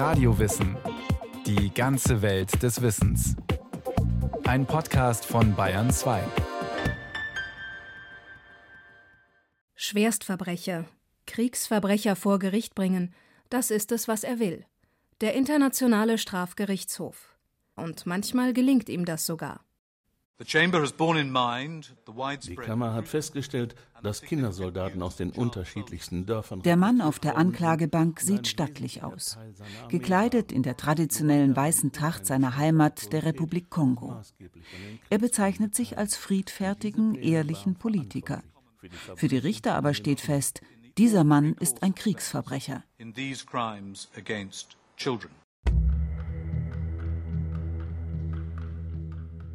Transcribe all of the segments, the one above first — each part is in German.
Radiowissen. Die ganze Welt des Wissens. Ein Podcast von Bayern 2. Schwerstverbrecher, Kriegsverbrecher vor Gericht bringen, das ist es, was er will. Der Internationale Strafgerichtshof. Und manchmal gelingt ihm das sogar. Die Kammer hat festgestellt, dass Kindersoldaten aus den unterschiedlichsten Dörfern. Der Mann auf der Anklagebank sieht stattlich aus, gekleidet in der traditionellen weißen Tracht seiner Heimat, der Republik Kongo. Er bezeichnet sich als friedfertigen, ehrlichen Politiker. Für die Richter aber steht fest, dieser Mann ist ein Kriegsverbrecher.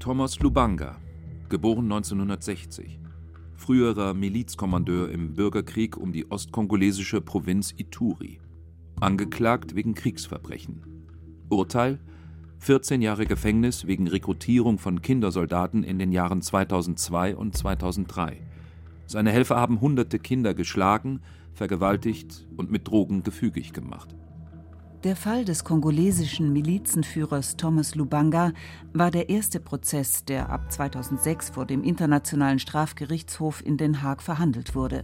Thomas Lubanga, geboren 1960, früherer Milizkommandeur im Bürgerkrieg um die ostkongolesische Provinz Ituri, angeklagt wegen Kriegsverbrechen. Urteil 14 Jahre Gefängnis wegen Rekrutierung von Kindersoldaten in den Jahren 2002 und 2003. Seine Helfer haben hunderte Kinder geschlagen, vergewaltigt und mit Drogen gefügig gemacht. Der Fall des kongolesischen Milizenführers Thomas Lubanga war der erste Prozess, der ab 2006 vor dem Internationalen Strafgerichtshof in Den Haag verhandelt wurde.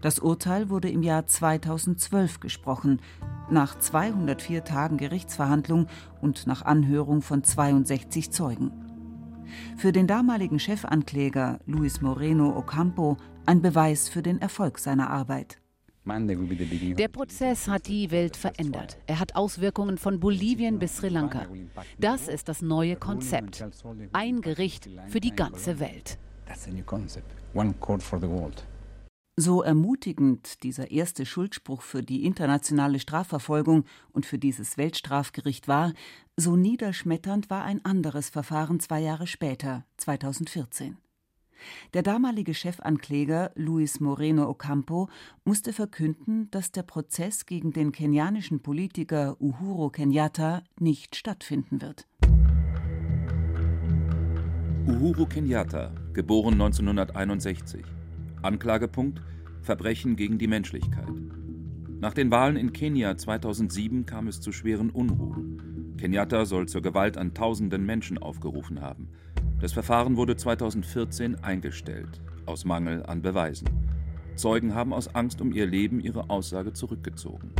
Das Urteil wurde im Jahr 2012 gesprochen, nach 204 Tagen Gerichtsverhandlung und nach Anhörung von 62 Zeugen. Für den damaligen Chefankläger Luis Moreno Ocampo ein Beweis für den Erfolg seiner Arbeit. Der Prozess hat die Welt verändert. Er hat Auswirkungen von Bolivien bis Sri Lanka. Das ist das neue Konzept. Ein Gericht für die ganze Welt. So ermutigend dieser erste Schuldspruch für die internationale Strafverfolgung und für dieses Weltstrafgericht war, so niederschmetternd war ein anderes Verfahren zwei Jahre später, 2014. Der damalige Chefankläger Luis Moreno Ocampo musste verkünden, dass der Prozess gegen den kenianischen Politiker Uhuru Kenyatta nicht stattfinden wird. Uhuru Kenyatta, geboren 1961. Anklagepunkt Verbrechen gegen die Menschlichkeit. Nach den Wahlen in Kenia 2007 kam es zu schweren Unruhen. Kenyatta soll zur Gewalt an tausenden Menschen aufgerufen haben. Das Verfahren wurde 2014 eingestellt, aus Mangel an Beweisen. Zeugen haben aus Angst um ihr Leben ihre Aussage zurückgezogen.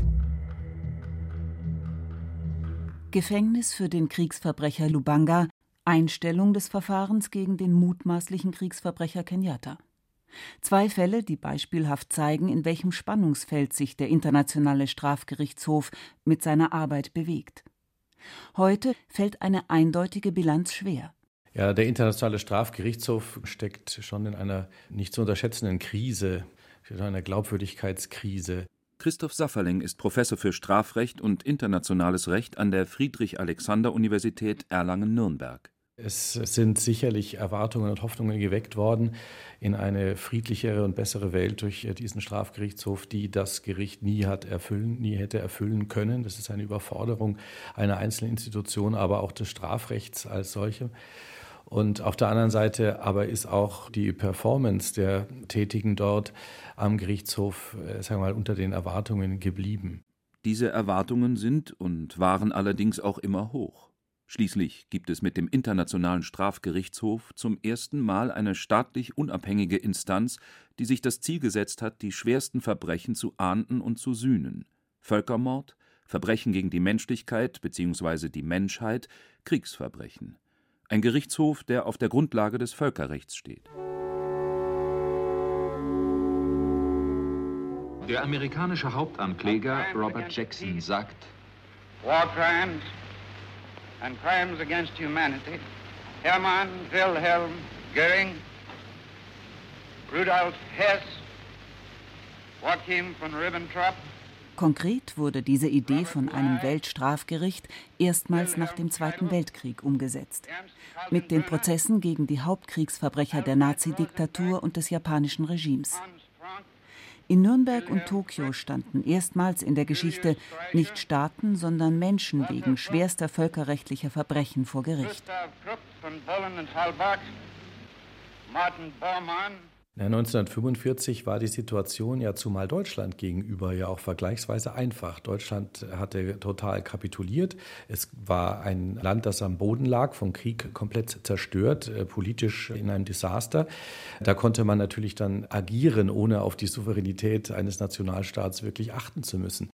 Gefängnis für den Kriegsverbrecher Lubanga, Einstellung des Verfahrens gegen den mutmaßlichen Kriegsverbrecher Kenyatta. Zwei Fälle, die beispielhaft zeigen, in welchem Spannungsfeld sich der Internationale Strafgerichtshof mit seiner Arbeit bewegt. Heute fällt eine eindeutige Bilanz schwer. Ja, der Internationale Strafgerichtshof steckt schon in einer nicht zu unterschätzenden Krise, in einer Glaubwürdigkeitskrise. Christoph Safferling ist Professor für Strafrecht und internationales Recht an der Friedrich-Alexander-Universität Erlangen-Nürnberg. Es sind sicherlich Erwartungen und Hoffnungen geweckt worden in eine friedlichere und bessere Welt durch diesen Strafgerichtshof, die das Gericht nie hat erfüllen, nie hätte erfüllen können. Das ist eine Überforderung einer einzelnen Institution, aber auch des Strafrechts als solche. Und auf der anderen Seite aber ist auch die Performance der Tätigen dort am Gerichtshof, äh, sagen wir mal, unter den Erwartungen geblieben. Diese Erwartungen sind und waren allerdings auch immer hoch. Schließlich gibt es mit dem Internationalen Strafgerichtshof zum ersten Mal eine staatlich unabhängige Instanz, die sich das Ziel gesetzt hat, die schwersten Verbrechen zu ahnden und zu sühnen. Völkermord, Verbrechen gegen die Menschlichkeit bzw. die Menschheit, Kriegsverbrechen ein Gerichtshof, der auf der Grundlage des Völkerrechts steht. Der amerikanische Hauptankläger Robert Jackson sagt: War crimes and crimes against humanity. Hermann Wilhelm Göring, Rudolf Hess, Joachim von Ribbentrop, Konkret wurde diese Idee von einem Weltstrafgericht erstmals nach dem Zweiten Weltkrieg umgesetzt. Mit den Prozessen gegen die Hauptkriegsverbrecher der Nazidiktatur und des japanischen Regimes. In Nürnberg und Tokio standen erstmals in der Geschichte nicht Staaten, sondern Menschen wegen schwerster völkerrechtlicher Verbrechen vor Gericht. 1945 war die Situation ja zumal Deutschland gegenüber ja auch vergleichsweise einfach. Deutschland hatte total kapituliert. Es war ein Land, das am Boden lag, vom Krieg komplett zerstört, äh, politisch in einem Desaster. Da konnte man natürlich dann agieren, ohne auf die Souveränität eines Nationalstaats wirklich achten zu müssen.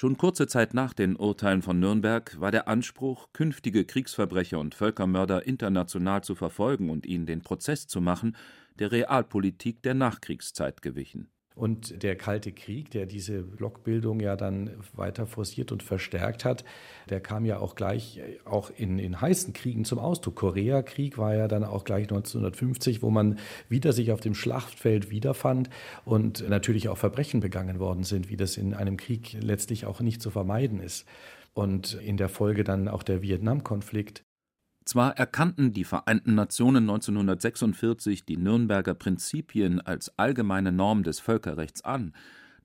Schon kurze Zeit nach den Urteilen von Nürnberg war der Anspruch, künftige Kriegsverbrecher und Völkermörder international zu verfolgen und ihnen den Prozess zu machen, der Realpolitik der Nachkriegszeit gewichen. Und der Kalte Krieg, der diese Blockbildung ja dann weiter forciert und verstärkt hat, der kam ja auch gleich äh, auch in, in heißen Kriegen zum Ausdruck. Koreakrieg war ja dann auch gleich 1950, wo man wieder sich auf dem Schlachtfeld wiederfand und natürlich auch Verbrechen begangen worden sind, wie das in einem Krieg letztlich auch nicht zu vermeiden ist. Und in der Folge dann auch der Vietnamkonflikt. Zwar erkannten die Vereinten Nationen 1946 die Nürnberger Prinzipien als allgemeine Norm des Völkerrechts an,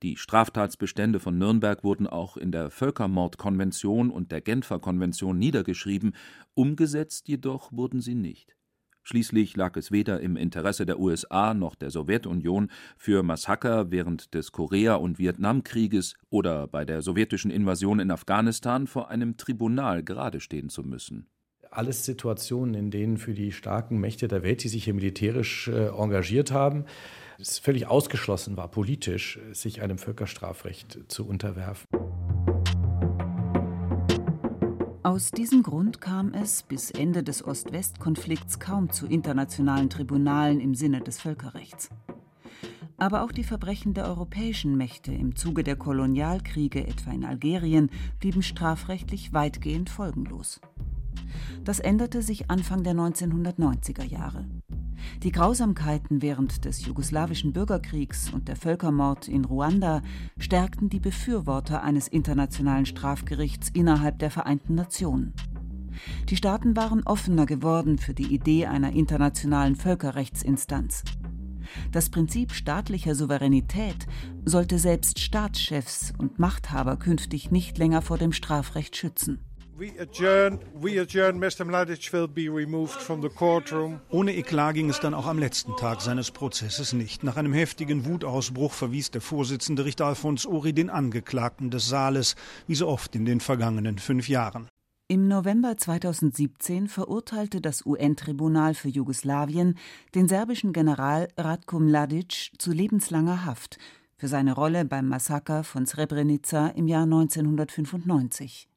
die Straftatsbestände von Nürnberg wurden auch in der Völkermordkonvention und der Genfer Konvention niedergeschrieben, umgesetzt jedoch wurden sie nicht. Schließlich lag es weder im Interesse der USA noch der Sowjetunion, für Massaker während des Korea- und Vietnamkrieges oder bei der sowjetischen Invasion in Afghanistan vor einem Tribunal geradestehen zu müssen alles Situationen, in denen für die starken Mächte der Welt, die sich hier militärisch äh, engagiert haben, es völlig ausgeschlossen war, politisch sich einem Völkerstrafrecht zu unterwerfen. Aus diesem Grund kam es bis Ende des Ost-West-Konflikts kaum zu internationalen Tribunalen im Sinne des Völkerrechts. Aber auch die Verbrechen der europäischen Mächte im Zuge der Kolonialkriege, etwa in Algerien, blieben strafrechtlich weitgehend folgenlos. Das änderte sich Anfang der 1990er Jahre. Die Grausamkeiten während des jugoslawischen Bürgerkriegs und der Völkermord in Ruanda stärkten die Befürworter eines internationalen Strafgerichts innerhalb der Vereinten Nationen. Die Staaten waren offener geworden für die Idee einer internationalen Völkerrechtsinstanz. Das Prinzip staatlicher Souveränität sollte selbst Staatschefs und Machthaber künftig nicht länger vor dem Strafrecht schützen. Ohne Eklat ging es dann auch am letzten Tag seines Prozesses nicht. Nach einem heftigen Wutausbruch verwies der Vorsitzende Richter Alfons Ori den Angeklagten des Saales, wie so oft in den vergangenen fünf Jahren. Im November 2017 verurteilte das UN-Tribunal für Jugoslawien den serbischen General Ratko Mladic zu lebenslanger Haft für seine Rolle beim Massaker von Srebrenica im Jahr 1995.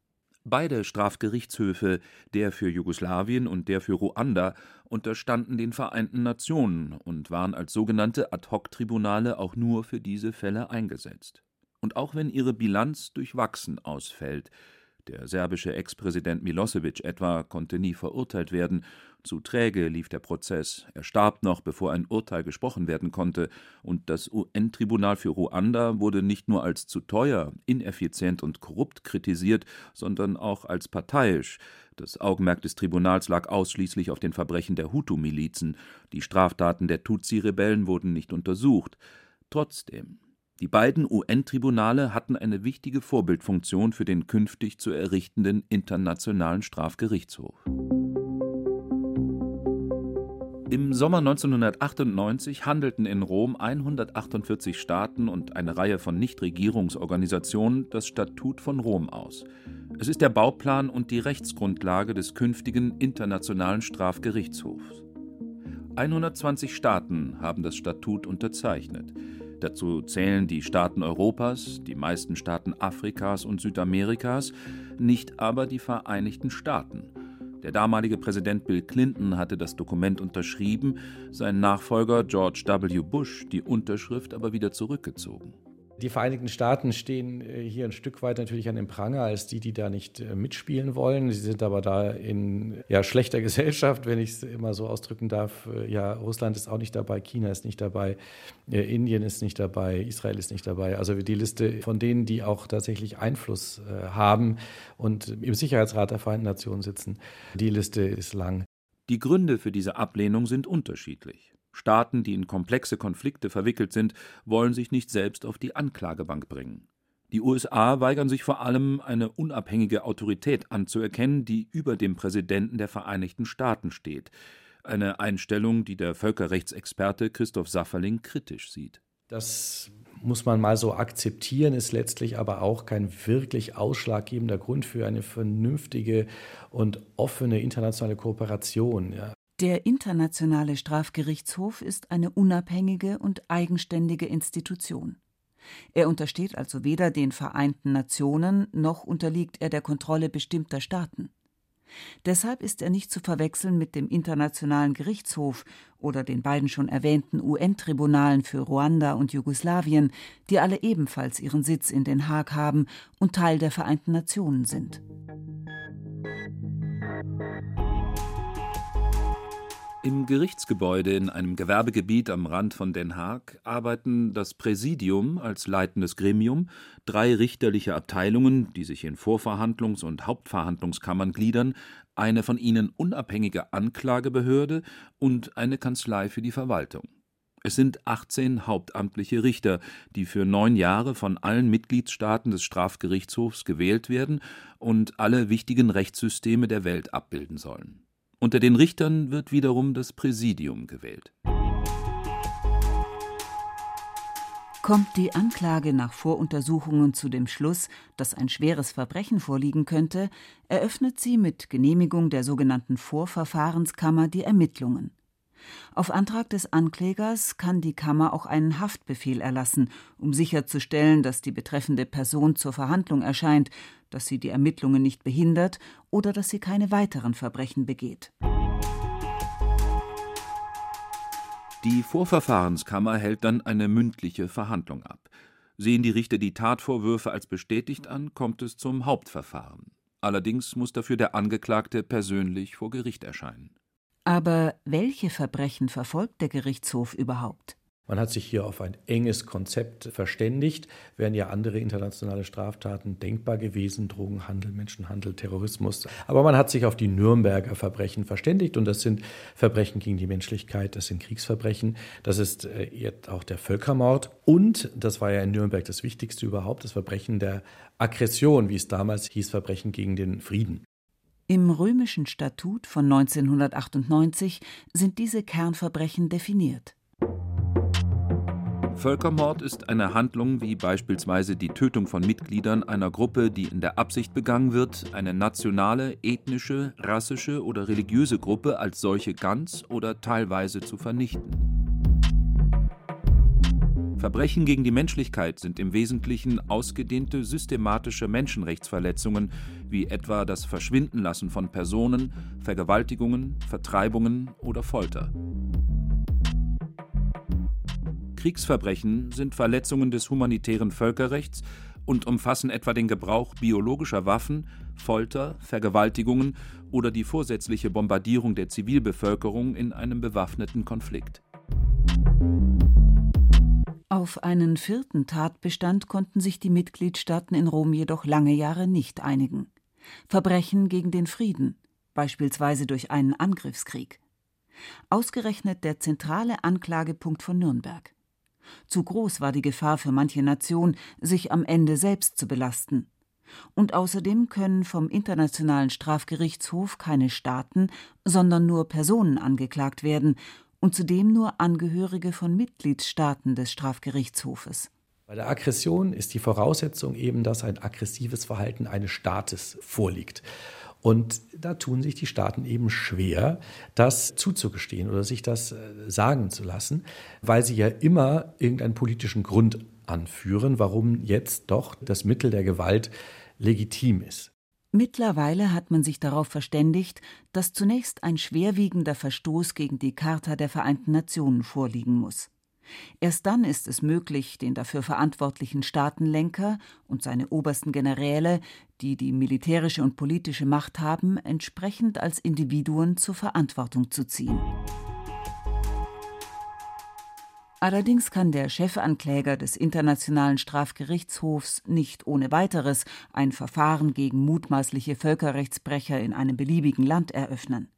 Beide Strafgerichtshöfe, der für Jugoslawien und der für Ruanda, unterstanden den Vereinten Nationen und waren als sogenannte Ad-hoc-Tribunale auch nur für diese Fälle eingesetzt. Und auch wenn ihre Bilanz durchwachsen ausfällt, der serbische Ex-Präsident Milosevic etwa konnte nie verurteilt werden. Zu träge lief der Prozess. Er starb noch, bevor ein Urteil gesprochen werden konnte. Und das UN-Tribunal für Ruanda wurde nicht nur als zu teuer, ineffizient und korrupt kritisiert, sondern auch als parteiisch. Das Augenmerk des Tribunals lag ausschließlich auf den Verbrechen der Hutu-Milizen. Die Straftaten der Tutsi-Rebellen wurden nicht untersucht. Trotzdem, die beiden UN-Tribunale hatten eine wichtige Vorbildfunktion für den künftig zu errichtenden Internationalen Strafgerichtshof. Im Sommer 1998 handelten in Rom 148 Staaten und eine Reihe von Nichtregierungsorganisationen das Statut von Rom aus. Es ist der Bauplan und die Rechtsgrundlage des künftigen Internationalen Strafgerichtshofs. 120 Staaten haben das Statut unterzeichnet. Dazu zählen die Staaten Europas, die meisten Staaten Afrikas und Südamerikas, nicht aber die Vereinigten Staaten. Der damalige Präsident Bill Clinton hatte das Dokument unterschrieben, sein Nachfolger George W. Bush die Unterschrift aber wieder zurückgezogen. Die Vereinigten Staaten stehen äh, hier ein Stück weit natürlich an dem Pranger als die, die da nicht äh, mitspielen wollen. Sie sind aber da in ja, schlechter Gesellschaft, wenn ich es immer so ausdrücken darf. Äh, ja, Russland ist auch nicht dabei, China ist nicht dabei, Indien ist nicht dabei, Israel ist nicht dabei. Also die Liste von denen, die auch tatsächlich Einfluss haben und im Sicherheitsrat der Vereinten Nationen sitzen, die Liste ist lang. Die Gründe für diese Ablehnung sind unterschiedlich. Staaten, die in komplexe Konflikte verwickelt sind, wollen sich nicht selbst auf die Anklagebank bringen. Die USA weigern sich vor allem, eine unabhängige Autorität anzuerkennen, die über dem Präsidenten der Vereinigten Staaten steht. Eine Einstellung, die der Völkerrechtsexperte Christoph Safferling kritisch sieht. Das muss man mal so akzeptieren, ist letztlich aber auch kein wirklich ausschlaggebender Grund für eine vernünftige und offene internationale Kooperation. Ja. Der Internationale Strafgerichtshof ist eine unabhängige und eigenständige Institution. Er untersteht also weder den Vereinten Nationen noch unterliegt er der Kontrolle bestimmter Staaten. Deshalb ist er nicht zu verwechseln mit dem Internationalen Gerichtshof oder den beiden schon erwähnten UN-Tribunalen für Ruanda und Jugoslawien, die alle ebenfalls ihren Sitz in Den Haag haben und Teil der Vereinten Nationen sind. Im Gerichtsgebäude in einem Gewerbegebiet am Rand von Den Haag arbeiten das Präsidium als leitendes Gremium, drei richterliche Abteilungen, die sich in Vorverhandlungs- und Hauptverhandlungskammern gliedern, eine von ihnen unabhängige Anklagebehörde und eine Kanzlei für die Verwaltung. Es sind 18 hauptamtliche Richter, die für neun Jahre von allen Mitgliedstaaten des Strafgerichtshofs gewählt werden und alle wichtigen Rechtssysteme der Welt abbilden sollen. Unter den Richtern wird wiederum das Präsidium gewählt. Kommt die Anklage nach Voruntersuchungen zu dem Schluss, dass ein schweres Verbrechen vorliegen könnte, eröffnet sie mit Genehmigung der sogenannten Vorverfahrenskammer die Ermittlungen. Auf Antrag des Anklägers kann die Kammer auch einen Haftbefehl erlassen, um sicherzustellen, dass die betreffende Person zur Verhandlung erscheint, dass sie die Ermittlungen nicht behindert oder dass sie keine weiteren Verbrechen begeht. Die Vorverfahrenskammer hält dann eine mündliche Verhandlung ab. Sehen die Richter die Tatvorwürfe als bestätigt an, kommt es zum Hauptverfahren. Allerdings muss dafür der Angeklagte persönlich vor Gericht erscheinen. Aber welche Verbrechen verfolgt der Gerichtshof überhaupt? Man hat sich hier auf ein enges Konzept verständigt, wären ja andere internationale Straftaten denkbar gewesen, Drogenhandel, Menschenhandel, Terrorismus. Aber man hat sich auf die Nürnberger Verbrechen verständigt und das sind Verbrechen gegen die Menschlichkeit, das sind Kriegsverbrechen, das ist äh, auch der Völkermord und, das war ja in Nürnberg das Wichtigste überhaupt, das Verbrechen der Aggression, wie es damals hieß, Verbrechen gegen den Frieden. Im römischen Statut von 1998 sind diese Kernverbrechen definiert. Völkermord ist eine Handlung wie beispielsweise die Tötung von Mitgliedern einer Gruppe, die in der Absicht begangen wird, eine nationale, ethnische, rassische oder religiöse Gruppe als solche ganz oder teilweise zu vernichten. Verbrechen gegen die Menschlichkeit sind im Wesentlichen ausgedehnte systematische Menschenrechtsverletzungen, wie etwa das Verschwindenlassen von Personen, Vergewaltigungen, Vertreibungen oder Folter. Kriegsverbrechen sind Verletzungen des humanitären Völkerrechts und umfassen etwa den Gebrauch biologischer Waffen, Folter, Vergewaltigungen oder die vorsätzliche Bombardierung der Zivilbevölkerung in einem bewaffneten Konflikt. Auf einen vierten Tatbestand konnten sich die Mitgliedstaaten in Rom jedoch lange Jahre nicht einigen. Verbrechen gegen den Frieden, beispielsweise durch einen Angriffskrieg. Ausgerechnet der zentrale Anklagepunkt von Nürnberg. Zu groß war die Gefahr für manche Nation, sich am Ende selbst zu belasten. Und außerdem können vom Internationalen Strafgerichtshof keine Staaten, sondern nur Personen angeklagt werden und zudem nur Angehörige von Mitgliedstaaten des Strafgerichtshofes. Bei der Aggression ist die Voraussetzung eben, dass ein aggressives Verhalten eines Staates vorliegt. Und da tun sich die Staaten eben schwer, das zuzugestehen oder sich das äh, sagen zu lassen, weil sie ja immer irgendeinen politischen Grund anführen, warum jetzt doch das Mittel der Gewalt legitim ist. Mittlerweile hat man sich darauf verständigt, dass zunächst ein schwerwiegender Verstoß gegen die Charta der Vereinten Nationen vorliegen muss. Erst dann ist es möglich, den dafür verantwortlichen Staatenlenker und seine obersten Generäle, die die militärische und politische Macht haben, entsprechend als Individuen zur Verantwortung zu ziehen. Allerdings kann der Chefankläger des Internationalen Strafgerichtshofs nicht ohne weiteres ein Verfahren gegen mutmaßliche Völkerrechtsbrecher in einem beliebigen Land eröffnen.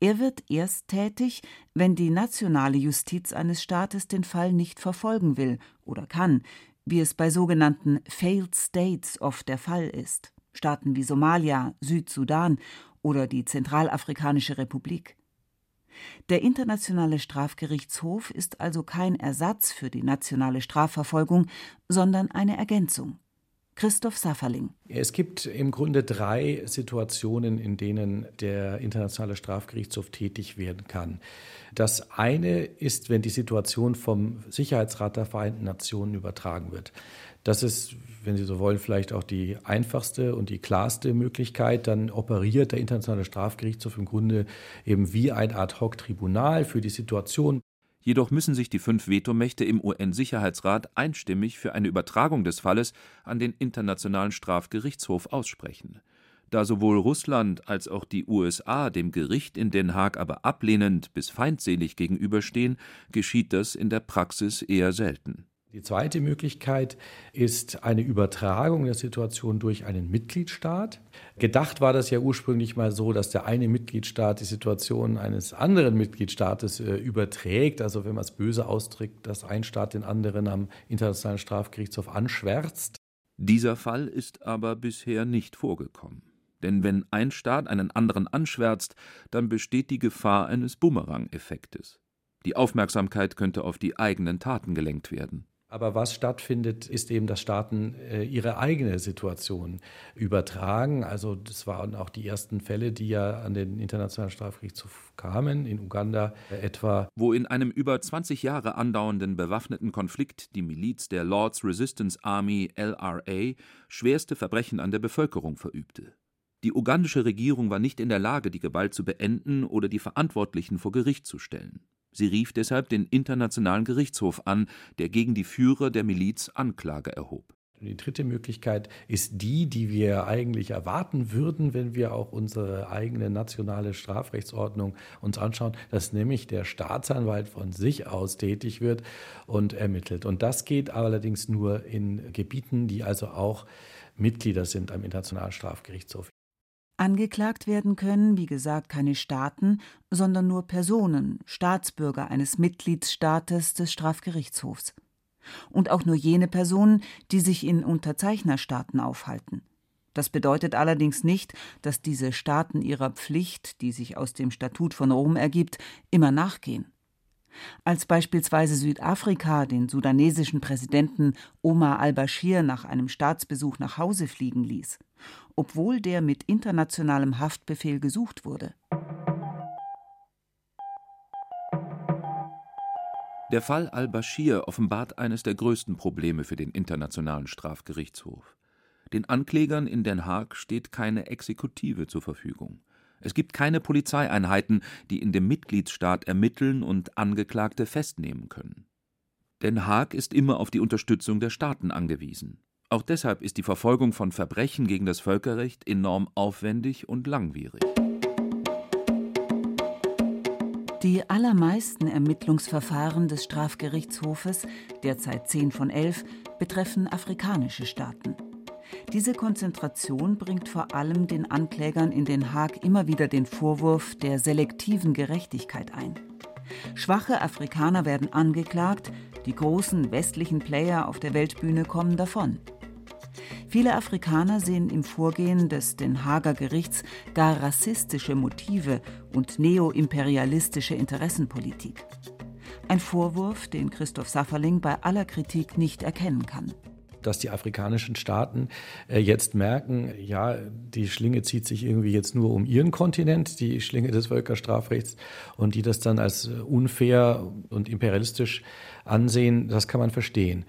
Er wird erst tätig, wenn die nationale Justiz eines Staates den Fall nicht verfolgen will oder kann, wie es bei sogenannten Failed States oft der Fall ist, Staaten wie Somalia, Südsudan oder die Zentralafrikanische Republik. Der Internationale Strafgerichtshof ist also kein Ersatz für die nationale Strafverfolgung, sondern eine Ergänzung. Christoph Safferling. Es gibt im Grunde drei Situationen, in denen der Internationale Strafgerichtshof tätig werden kann. Das eine ist, wenn die Situation vom Sicherheitsrat der Vereinten Nationen übertragen wird. Das ist, wenn Sie so wollen, vielleicht auch die einfachste und die klarste Möglichkeit. Dann operiert der Internationale Strafgerichtshof im Grunde eben wie ein Ad-hoc-Tribunal für die Situation. Jedoch müssen sich die fünf Vetomächte im UN-Sicherheitsrat einstimmig für eine Übertragung des Falles an den Internationalen Strafgerichtshof aussprechen. Da sowohl Russland als auch die USA dem Gericht in Den Haag aber ablehnend bis feindselig gegenüberstehen, geschieht das in der Praxis eher selten. Die zweite Möglichkeit ist eine Übertragung der Situation durch einen Mitgliedstaat. Gedacht war das ja ursprünglich mal so, dass der eine Mitgliedstaat die Situation eines anderen Mitgliedstaates äh, überträgt. Also wenn man es böse ausdrückt, dass ein Staat den anderen am Internationalen Strafgerichtshof anschwärzt. Dieser Fall ist aber bisher nicht vorgekommen. Denn wenn ein Staat einen anderen anschwärzt, dann besteht die Gefahr eines Bumerang-Effektes. Die Aufmerksamkeit könnte auf die eigenen Taten gelenkt werden. Aber was stattfindet, ist eben, dass Staaten äh, ihre eigene Situation übertragen. Also das waren auch die ersten Fälle, die ja an den Internationalen Strafgerichtshof kamen, in Uganda äh, etwa. Wo in einem über 20 Jahre andauernden bewaffneten Konflikt die Miliz der Lords Resistance Army LRA schwerste Verbrechen an der Bevölkerung verübte. Die ugandische Regierung war nicht in der Lage, die Gewalt zu beenden oder die Verantwortlichen vor Gericht zu stellen. Sie rief deshalb den Internationalen Gerichtshof an, der gegen die Führer der Miliz Anklage erhob. Die dritte Möglichkeit ist die, die wir eigentlich erwarten würden, wenn wir auch unsere eigene nationale Strafrechtsordnung uns anschauen, dass nämlich der Staatsanwalt von sich aus tätig wird und ermittelt. Und das geht allerdings nur in Gebieten, die also auch Mitglieder sind am Internationalen Strafgerichtshof. Angeklagt werden können, wie gesagt, keine Staaten, sondern nur Personen, Staatsbürger eines Mitgliedsstaates des Strafgerichtshofs. Und auch nur jene Personen, die sich in Unterzeichnerstaaten aufhalten. Das bedeutet allerdings nicht, dass diese Staaten ihrer Pflicht, die sich aus dem Statut von Rom ergibt, immer nachgehen. Als beispielsweise Südafrika den sudanesischen Präsidenten Omar al-Bashir nach einem Staatsbesuch nach Hause fliegen ließ, obwohl der mit internationalem Haftbefehl gesucht wurde. Der Fall al-Bashir offenbart eines der größten Probleme für den Internationalen Strafgerichtshof. Den Anklägern in Den Haag steht keine Exekutive zur Verfügung. Es gibt keine Polizeieinheiten, die in dem Mitgliedsstaat ermitteln und Angeklagte festnehmen können. Den Haag ist immer auf die Unterstützung der Staaten angewiesen. Auch deshalb ist die Verfolgung von Verbrechen gegen das Völkerrecht enorm aufwendig und langwierig. Die allermeisten Ermittlungsverfahren des Strafgerichtshofes, derzeit zehn von elf, betreffen afrikanische Staaten. Diese Konzentration bringt vor allem den Anklägern in Den Haag immer wieder den Vorwurf der selektiven Gerechtigkeit ein. Schwache Afrikaner werden angeklagt, die großen westlichen Player auf der Weltbühne kommen davon. Viele Afrikaner sehen im Vorgehen des Den Haager Gerichts gar rassistische Motive und neoimperialistische Interessenpolitik. Ein Vorwurf, den Christoph Safferling bei aller Kritik nicht erkennen kann dass die afrikanischen Staaten äh, jetzt merken, ja, die Schlinge zieht sich irgendwie jetzt nur um ihren Kontinent, die Schlinge des Völkerstrafrechts, und die das dann als unfair und imperialistisch ansehen, das kann man verstehen.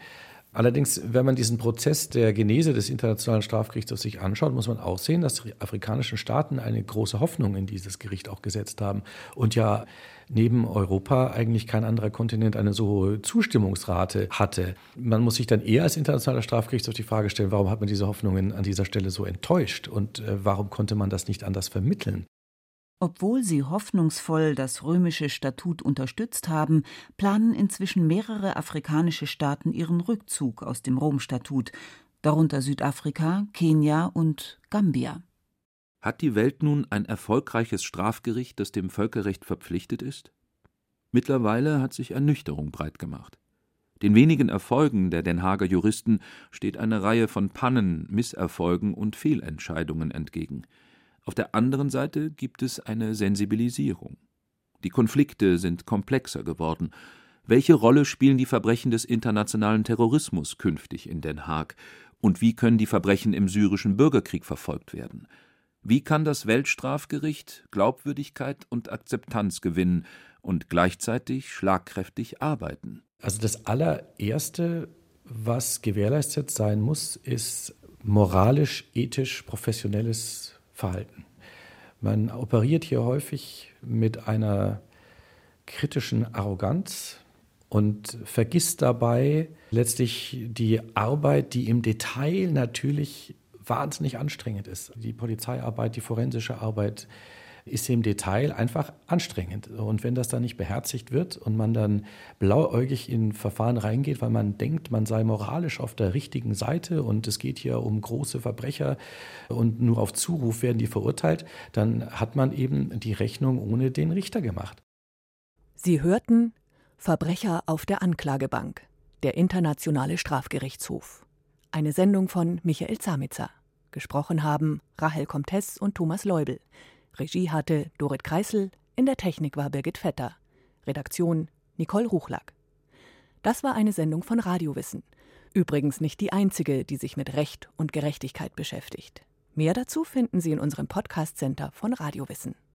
Allerdings, wenn man diesen Prozess der Genese des Internationalen Strafgerichtshofs sich anschaut, muss man auch sehen, dass die afrikanischen Staaten eine große Hoffnung in dieses Gericht auch gesetzt haben und ja neben Europa eigentlich kein anderer Kontinent eine so hohe Zustimmungsrate hatte. Man muss sich dann eher als Internationaler Strafgerichtshof die Frage stellen, warum hat man diese Hoffnungen an dieser Stelle so enttäuscht und äh, warum konnte man das nicht anders vermitteln? Obwohl sie hoffnungsvoll das römische Statut unterstützt haben, planen inzwischen mehrere afrikanische Staaten ihren Rückzug aus dem Rom-Statut, darunter Südafrika, Kenia und Gambia. Hat die Welt nun ein erfolgreiches Strafgericht, das dem Völkerrecht verpflichtet ist? Mittlerweile hat sich Ernüchterung breit gemacht. Den wenigen Erfolgen der Den Haager Juristen steht eine Reihe von Pannen, Misserfolgen und Fehlentscheidungen entgegen. Auf der anderen Seite gibt es eine Sensibilisierung. Die Konflikte sind komplexer geworden. Welche Rolle spielen die Verbrechen des internationalen Terrorismus künftig in Den Haag? Und wie können die Verbrechen im syrischen Bürgerkrieg verfolgt werden? Wie kann das Weltstrafgericht Glaubwürdigkeit und Akzeptanz gewinnen und gleichzeitig schlagkräftig arbeiten? Also das allererste, was gewährleistet sein muss, ist moralisch, ethisch, professionelles Verhalten. Man operiert hier häufig mit einer kritischen Arroganz und vergisst dabei letztlich die Arbeit, die im Detail natürlich wahnsinnig anstrengend ist. Die Polizeiarbeit, die forensische Arbeit ist im Detail einfach anstrengend. Und wenn das dann nicht beherzigt wird und man dann blauäugig in Verfahren reingeht, weil man denkt, man sei moralisch auf der richtigen Seite und es geht hier um große Verbrecher und nur auf Zuruf werden die verurteilt, dann hat man eben die Rechnung ohne den Richter gemacht. Sie hörten Verbrecher auf der Anklagebank, der Internationale Strafgerichtshof. Eine Sendung von Michael Zamitzer. Gesprochen haben Rahel Comtes und Thomas Leubel. Regie hatte Dorit Kreisel, in der Technik war Birgit Vetter. Redaktion Nicole Ruchlack. Das war eine Sendung von Radiowissen. Übrigens nicht die einzige, die sich mit Recht und Gerechtigkeit beschäftigt. Mehr dazu finden Sie in unserem Podcast Center von Radiowissen.